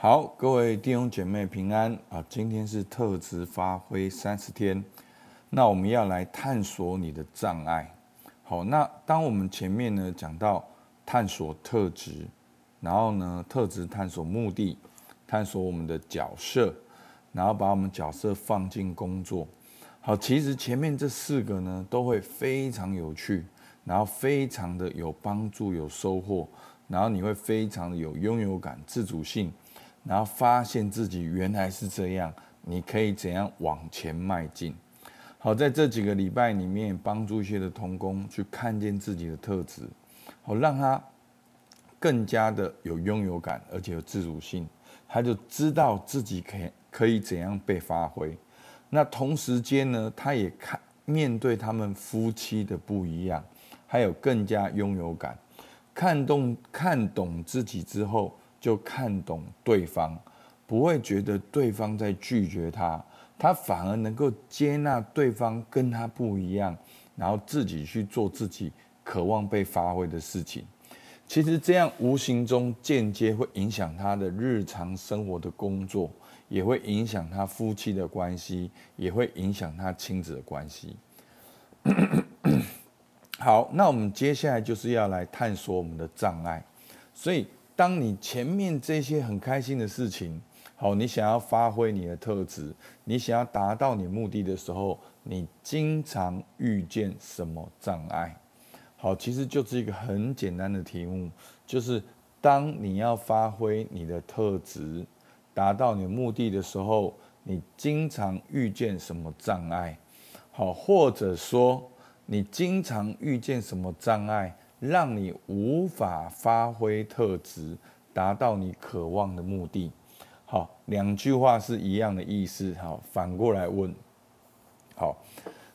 好，各位弟兄姐妹平安啊！今天是特质发挥三十天，那我们要来探索你的障碍。好，那当我们前面呢讲到探索特质，然后呢特质探索目的，探索我们的角色，然后把我们角色放进工作。好，其实前面这四个呢都会非常有趣，然后非常的有帮助、有收获，然后你会非常的有拥有感、自主性。然后发现自己原来是这样，你可以怎样往前迈进？好，在这几个礼拜里面，帮助一些的童工去看见自己的特质，好，让他更加的有拥有感，而且有自主性，他就知道自己可可以怎样被发挥。那同时间呢，他也看面对他们夫妻的不一样，还有更加拥有感，看懂看懂自己之后。就看懂对方，不会觉得对方在拒绝他，他反而能够接纳对方跟他不一样，然后自己去做自己渴望被发挥的事情。其实这样无形中间接会影响他的日常生活的工作，也会影响他夫妻的关系，也会影响他亲子的关系。好，那我们接下来就是要来探索我们的障碍，所以。当你前面这些很开心的事情，好，你想要发挥你的特质，你想要达到你目的的时候，你经常遇见什么障碍？好，其实就是一个很简单的题目，就是当你要发挥你的特质，达到你目的的时候，你经常遇见什么障碍？好，或者说你经常遇见什么障碍？让你无法发挥特质，达到你渴望的目的。好，两句话是一样的意思。好，反过来问。好，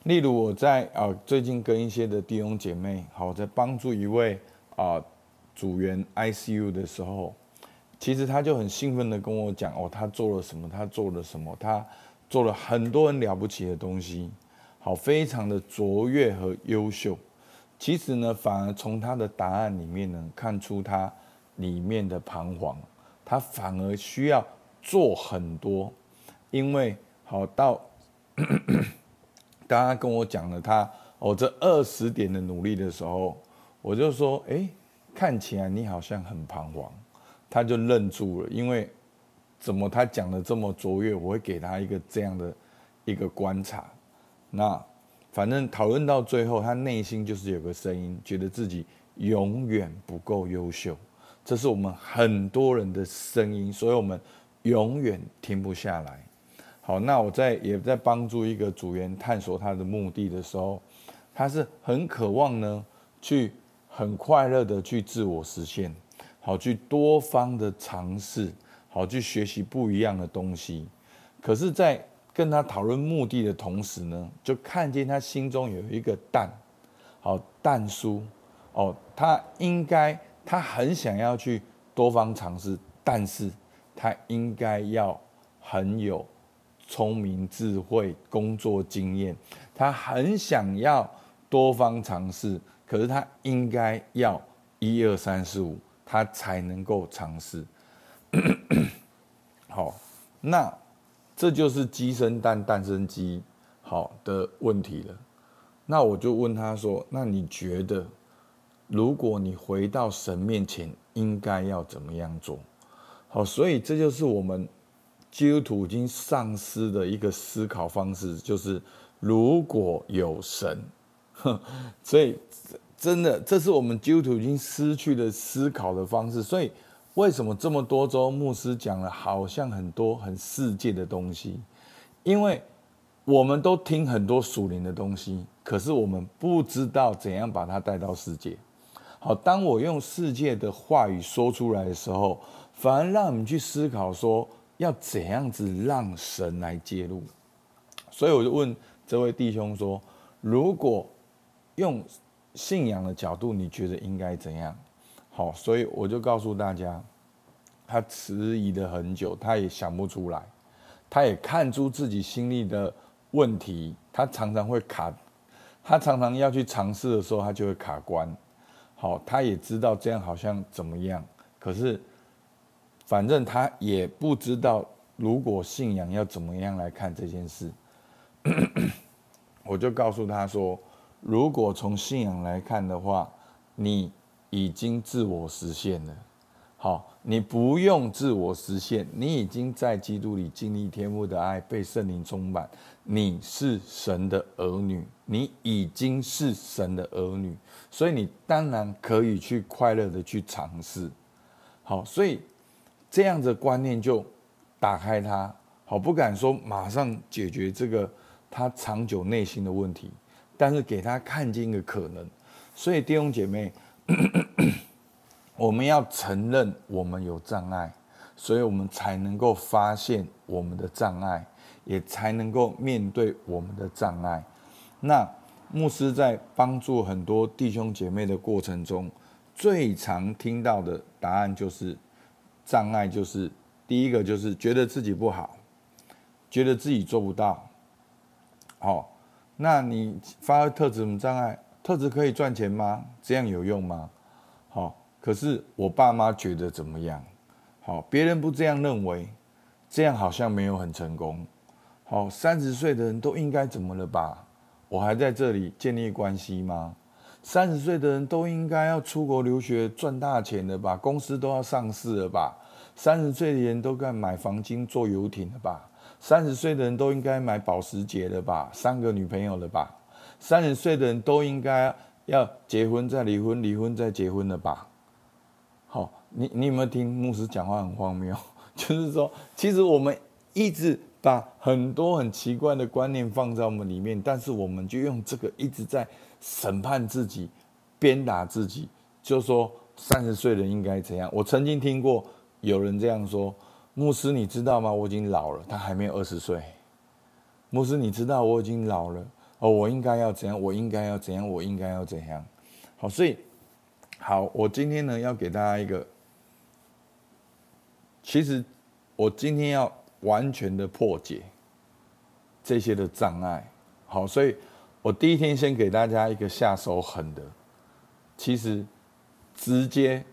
例如我在啊最近跟一些的弟兄姐妹，好，在帮助一位啊组员 ICU 的时候，其实他就很兴奋的跟我讲哦，他做了什么？他做了什么？他做了很多很了不起的东西，好，非常的卓越和优秀。其实呢，反而从他的答案里面呢，看出他里面的彷徨。他反而需要做很多，因为好到，当他跟我讲了他哦这二十点的努力的时候，我就说，哎，看起来你好像很彷徨。他就愣住了，因为怎么他讲的这么卓越，我会给他一个这样的一个观察，那。反正讨论到最后，他内心就是有个声音，觉得自己永远不够优秀。这是我们很多人的声音，所以我们永远停不下来。好，那我在也在帮助一个组员探索他的目的的时候，他是很渴望呢，去很快乐的去自我实现，好去多方的尝试，好去学习不一样的东西。可是，在跟他讨论目的的同时呢，就看见他心中有一个蛋，好蛋书，哦，他应该他很想要去多方尝试，但是他应该要很有聪明智慧、工作经验，他很想要多方尝试，可是他应该要一二三四五，他才能够尝试。好，那。这就是鸡生蛋，蛋生鸡，好的问题了。那我就问他说：“那你觉得，如果你回到神面前，应该要怎么样做？”好，所以这就是我们基督徒已经丧失的一个思考方式，就是如果有神，所以真的，这是我们基督徒已经失去了思考的方式，所以。为什么这么多周牧师讲了好像很多很世界的东西？因为我们都听很多属灵的东西，可是我们不知道怎样把它带到世界。好，当我用世界的话语说出来的时候，反而让你去思考说要怎样子让神来介入。所以我就问这位弟兄说：如果用信仰的角度，你觉得应该怎样？好，所以我就告诉大家，他迟疑了很久，他也想不出来，他也看出自己心里的问题，他常常会卡，他常常要去尝试的时候，他就会卡关。好，他也知道这样好像怎么样，可是反正他也不知道如果信仰要怎么样来看这件事。我就告诉他说，如果从信仰来看的话，你已经自我实现了。好，你不用自我实现，你已经在基督里经历天父的爱，被圣灵充满。你是神的儿女，你已经是神的儿女，所以你当然可以去快乐的去尝试。好，所以这样的观念就打开他，好，不敢说马上解决这个他长久内心的问题，但是给他看见一个可能。所以弟兄姐妹。我们要承认我们有障碍，所以我们才能够发现我们的障碍，也才能够面对我们的障碍。那牧师在帮助很多弟兄姐妹的过程中，最常听到的答案就是：障碍就是第一个，就是觉得自己不好，觉得自己做不到。好，那你发挥特质什么障碍？特质可以赚钱吗？这样有用吗？可是我爸妈觉得怎么样？好，别人不这样认为，这样好像没有很成功。好，三十岁的人都应该怎么了吧？我还在这里建立关系吗？三十岁的人都应该要出国留学赚大钱了吧？公司都要上市了吧？三十岁的人都该买房金坐游艇了吧？三十岁的人都应该买保时捷了吧？三个女朋友了吧？三十岁的人都应该要结婚再离婚，离婚再结婚了吧？好，你你有没有听牧师讲话很荒谬？就是说，其实我们一直把很多很奇怪的观念放在我们里面，但是我们就用这个一直在审判自己、鞭打自己，就说三十岁人应该怎样？我曾经听过有人这样说：“牧师，你知道吗？我已经老了，他还没有二十岁。”牧师，你知道我已经老了哦，我应该要怎样？我应该要怎样？我应该要怎样？好，所以。好，我今天呢要给大家一个，其实我今天要完全的破解这些的障碍。好，所以我第一天先给大家一个下手狠的，其实直接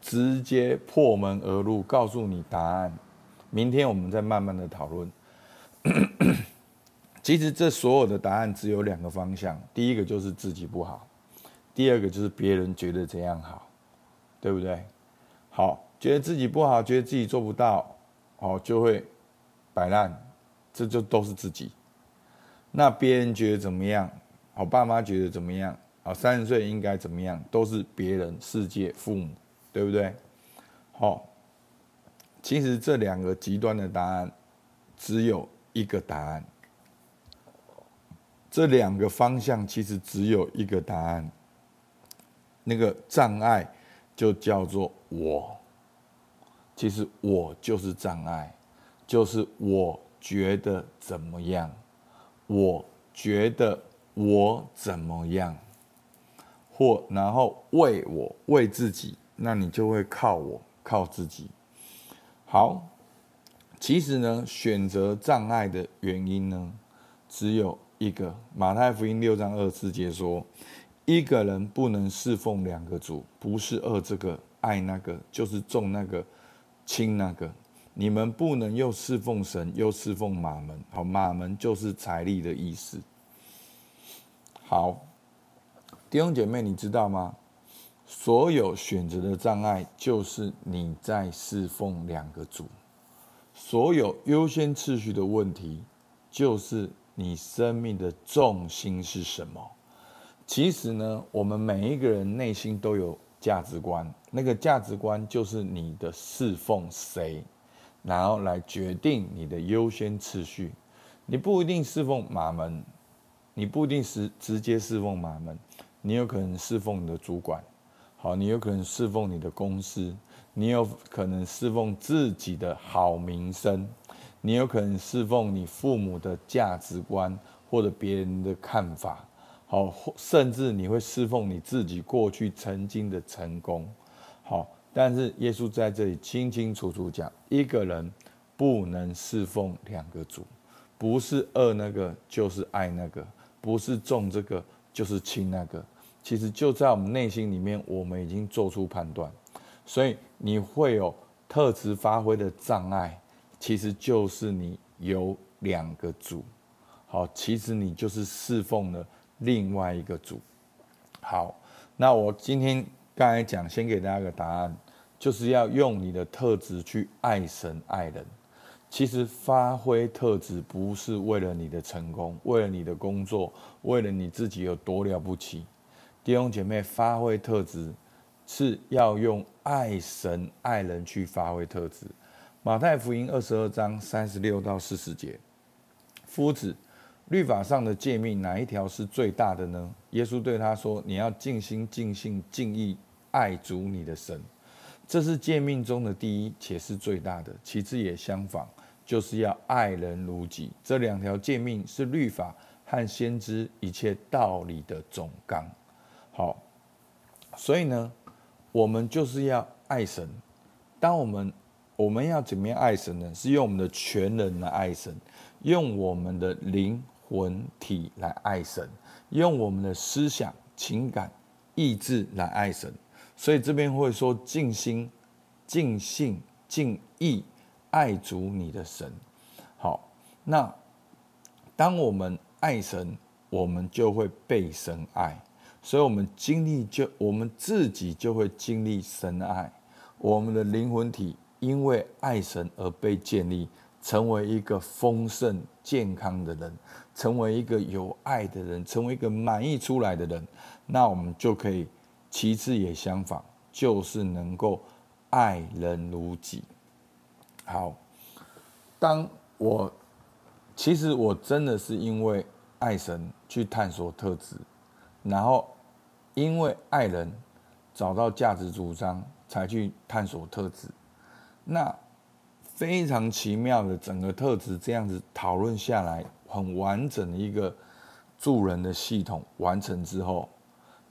直接破门而入，告诉你答案。明天我们再慢慢的讨论。其实这所有的答案只有两个方向，第一个就是自己不好。第二个就是别人觉得怎样好，对不对？好，觉得自己不好，觉得自己做不到，好，就会摆烂，这就都是自己。那别人觉得怎么样？好，爸妈觉得怎么样？好，三十岁应该怎么样？都是别人、世界、父母，对不对？好，其实这两个极端的答案只有一个答案，这两个方向其实只有一个答案。那个障碍就叫做我，其实我就是障碍，就是我觉得怎么样，我觉得我怎么样，或然后为我为自己，那你就会靠我靠自己。好，其实呢，选择障碍的原因呢，只有一个。马太福音六章二十四节说。一个人不能侍奉两个主，不是爱这个爱那个，就是重那个轻那个。你们不能又侍奉神又侍奉马门。好，马门就是财力的意思。好，弟兄姐妹，你知道吗？所有选择的障碍，就是你在侍奉两个主；所有优先次序的问题，就是你生命的重心是什么。其实呢，我们每一个人内心都有价值观，那个价值观就是你的侍奉谁，然后来决定你的优先次序。你不一定侍奉马门，你不一定是直接侍奉马门，你有可能侍奉你的主管，好，你有可能侍奉你的公司，你有可能侍奉自己的好名声，你有可能侍奉你父母的价值观或者别人的看法。好，甚至你会侍奉你自己过去曾经的成功。好，但是耶稣在这里清清楚楚讲，一个人不能侍奉两个主，不是爱那个就是爱那个，不是重这个就是轻那个。其实就在我们内心里面，我们已经做出判断。所以你会有特质发挥的障碍，其实就是你有两个主。好，其实你就是侍奉了另外一个组。好，那我今天刚才讲，先给大家个答案，就是要用你的特质去爱神爱人。其实发挥特质不是为了你的成功，为了你的工作，为了你自己有多了不起。弟兄姐妹，发挥特质是要用爱神爱人去发挥特质。马太福音二十二章三十六到四十节，夫子。律法上的诫命哪一条是最大的呢？耶稣对他说：“你要尽心、尽性、尽意爱主你的神，这是诫命中的第一，且是最大的。其次也相仿，就是要爱人如己。这两条诫命是律法和先知一切道理的总纲。”好，所以呢，我们就是要爱神。当我们我们要怎么样爱神呢？是用我们的全人来爱神，用我们的灵。魂体来爱神，用我们的思想、情感、意志来爱神。所以这边会说尽心、尽性、尽意爱主你的神。好，那当我们爱神，我们就会被神爱。所以，我们经历就我们自己就会经历神爱。我们的灵魂体因为爱神而被建立，成为一个丰盛健康的人。成为一个有爱的人，成为一个满意出来的人，那我们就可以，其次也相反，就是能够爱人如己。好，当我其实我真的是因为爱神去探索特质，然后因为爱人找到价值主张，才去探索特质。那非常奇妙的整个特质这样子讨论下来。很完整的一个助人的系统完成之后，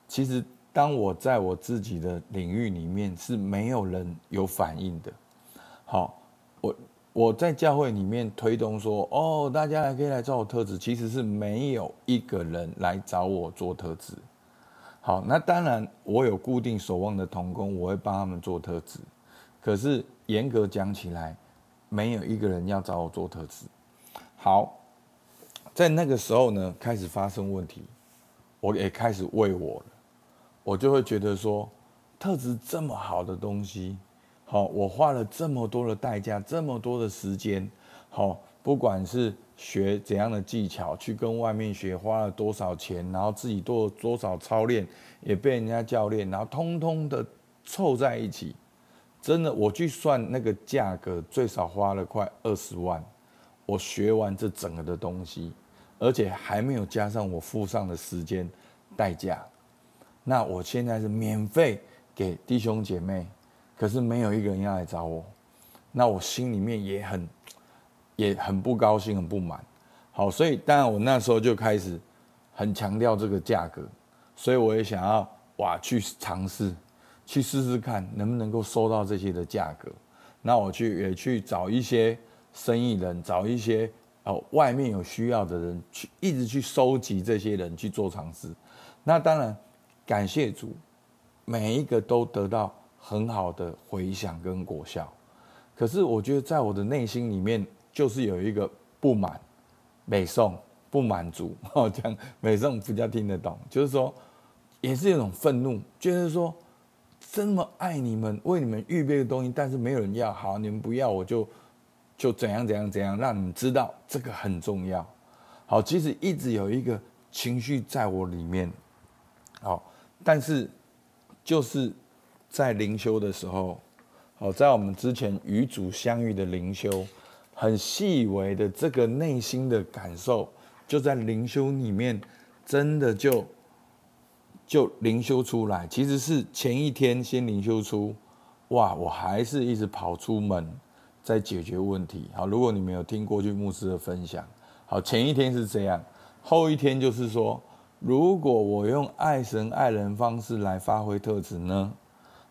其实当我在我自己的领域里面是没有人有反应的。好，我我在教会里面推动说，哦，大家还可以来找我特质，其实是没有一个人来找我做特质。好，那当然我有固定守望的同工，我会帮他们做特质。可是严格讲起来，没有一个人要找我做特质。好。在那个时候呢，开始发生问题，我也开始为我了，我就会觉得说，特质这么好的东西，好，我花了这么多的代价，这么多的时间，好，不管是学怎样的技巧，去跟外面学，花了多少钱，然后自己做多少操练，也被人家教练，然后通通的凑在一起，真的，我去算那个价格，最少花了快二十万，我学完这整个的东西。而且还没有加上我付上的时间代价，那我现在是免费给弟兄姐妹，可是没有一个人要来找我，那我心里面也很也很不高兴，很不满。好，所以当然我那时候就开始很强调这个价格，所以我也想要哇去尝试，去试试看能不能够收到这些的价格。那我去也去找一些生意人，找一些。哦，外面有需要的人去，一直去收集这些人去做尝试。那当然，感谢主，每一个都得到很好的回响跟果效。可是我觉得，在我的内心里面，就是有一个不满、美颂不满足。哦，这样美颂比较听得懂，就是说，也是一种愤怒，就是说，这么爱你们，为你们预备的东西，但是没有人要，好，你们不要，我就。就怎样怎样怎样，让你们知道这个很重要。好，其实一直有一个情绪在我里面。好，但是就是在灵修的时候，好，在我们之前与主相遇的灵修，很细微的这个内心的感受，就在灵修里面，真的就就灵修出来。其实是前一天先灵修出，哇，我还是一直跑出门。在解决问题。好，如果你没有听过去牧师的分享，好，前一天是这样，后一天就是说，如果我用爱神爱人方式来发挥特质呢？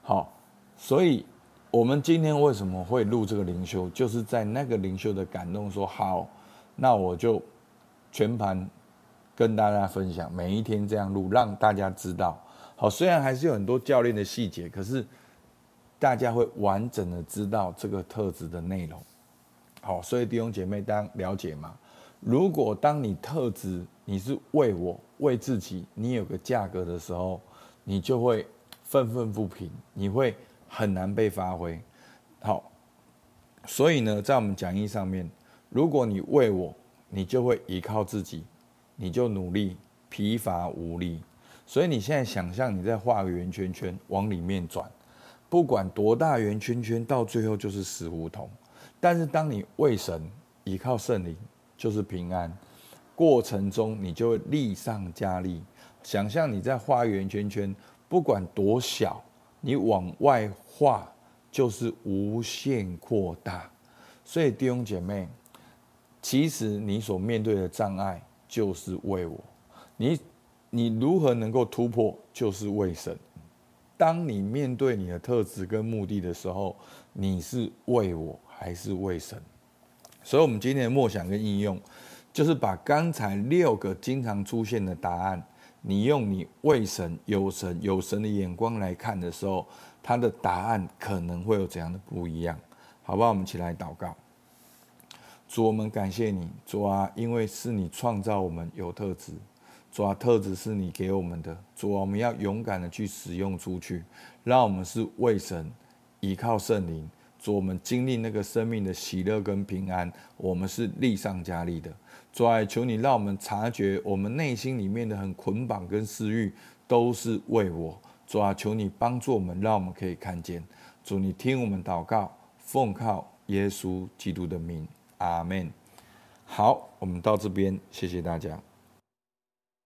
好，所以我们今天为什么会录这个灵修，就是在那个灵修的感动，说好，那我就全盘跟大家分享，每一天这样录，让大家知道。好，虽然还是有很多教练的细节，可是大家会完整的知道这个特质的内容。好，所以弟兄姐妹，当了解吗？如果当你特质你是为我为自己，你有个价格的时候，你就会愤愤不平，你会很难被发挥。好，所以呢，在我们讲义上面，如果你为我，你就会依靠自己，你就努力，疲乏无力。所以你现在想象你在画个圆圈圈，往里面转，不管多大圆圈圈，到最后就是死胡同。但是当你为神依靠圣灵，就是平安。过程中你就会力上加力。想象你在画圆圈圈，不管多小，你往外画就是无限扩大。所以弟兄姐妹，其实你所面对的障碍就是为我。你你如何能够突破，就是为神。当你面对你的特质跟目的的时候，你是为我。还是为神，所以，我们今天的默想跟应用，就是把刚才六个经常出现的答案，你用你为神、有神、有神的眼光来看的时候，它的答案可能会有怎样的不一样？好不好？我们一起来祷告。主，我们感谢你，主啊，因为是你创造我们有特质，主啊，特质是你给我们的，主啊，我们要勇敢的去使用出去，让我们是为神，依靠圣灵。主，我们经历那个生命的喜乐跟平安，我们是力上加力的。主啊，求你让我们察觉我们内心里面的很捆绑跟私欲，都是为我。主啊，求你帮助我们，让我们可以看见。主，你听我们祷告，奉靠耶稣基督的名，阿门。好，我们到这边，谢谢大家。